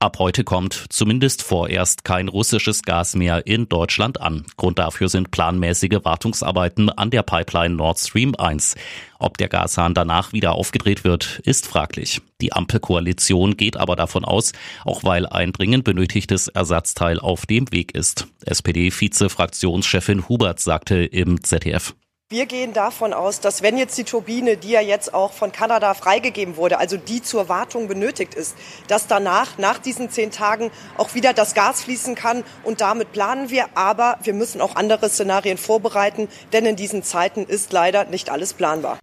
Ab heute kommt zumindest vorerst kein russisches Gas mehr in Deutschland an. Grund dafür sind planmäßige Wartungsarbeiten an der Pipeline Nord Stream 1. Ob der Gashahn danach wieder aufgedreht wird, ist fraglich. Die Ampelkoalition geht aber davon aus, auch weil ein dringend benötigtes Ersatzteil auf dem Weg ist. SPD-Vize-Fraktionschefin Hubert sagte im ZDF. Wir gehen davon aus, dass wenn jetzt die Turbine, die ja jetzt auch von Kanada freigegeben wurde, also die zur Wartung benötigt ist, dass danach, nach diesen zehn Tagen, auch wieder das Gas fließen kann. Und damit planen wir. Aber wir müssen auch andere Szenarien vorbereiten, denn in diesen Zeiten ist leider nicht alles planbar.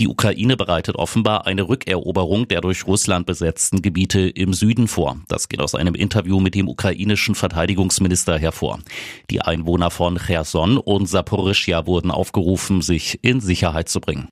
Die Ukraine bereitet offenbar eine Rückeroberung der durch Russland besetzten Gebiete im Süden vor. Das geht aus einem Interview mit dem ukrainischen Verteidigungsminister hervor. Die Einwohner von Cherson und Saporischia wurden aufgerufen, sich in Sicherheit zu bringen.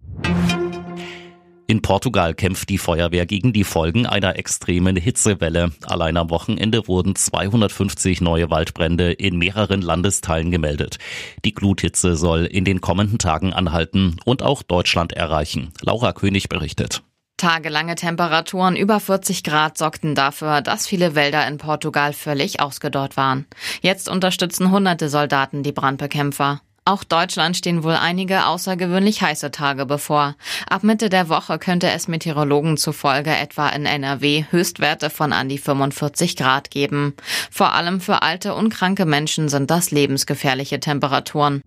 In Portugal kämpft die Feuerwehr gegen die Folgen einer extremen Hitzewelle. Allein am Wochenende wurden 250 neue Waldbrände in mehreren Landesteilen gemeldet. Die Gluthitze soll in den kommenden Tagen anhalten und auch Deutschland erreichen. Laura König berichtet. Tagelange Temperaturen über 40 Grad sorgten dafür, dass viele Wälder in Portugal völlig ausgedorrt waren. Jetzt unterstützen hunderte Soldaten die Brandbekämpfer. Auch Deutschland stehen wohl einige außergewöhnlich heiße Tage bevor. Ab Mitte der Woche könnte es Meteorologen zufolge etwa in NRW Höchstwerte von an die 45 Grad geben. Vor allem für alte und kranke Menschen sind das lebensgefährliche Temperaturen.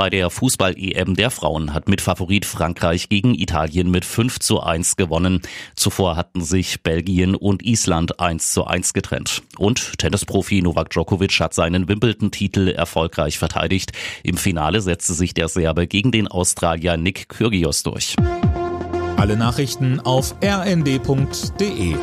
Bei der Fußball-EM der Frauen hat mit Favorit Frankreich gegen Italien mit 5 zu 1 gewonnen. Zuvor hatten sich Belgien und Island 1 zu 1 getrennt. Und Tennisprofi Novak Djokovic hat seinen Wimbledon-Titel erfolgreich verteidigt. Im Finale setzte sich der Serbe gegen den Australier Nick Kyrgios durch. Alle Nachrichten auf rnd.de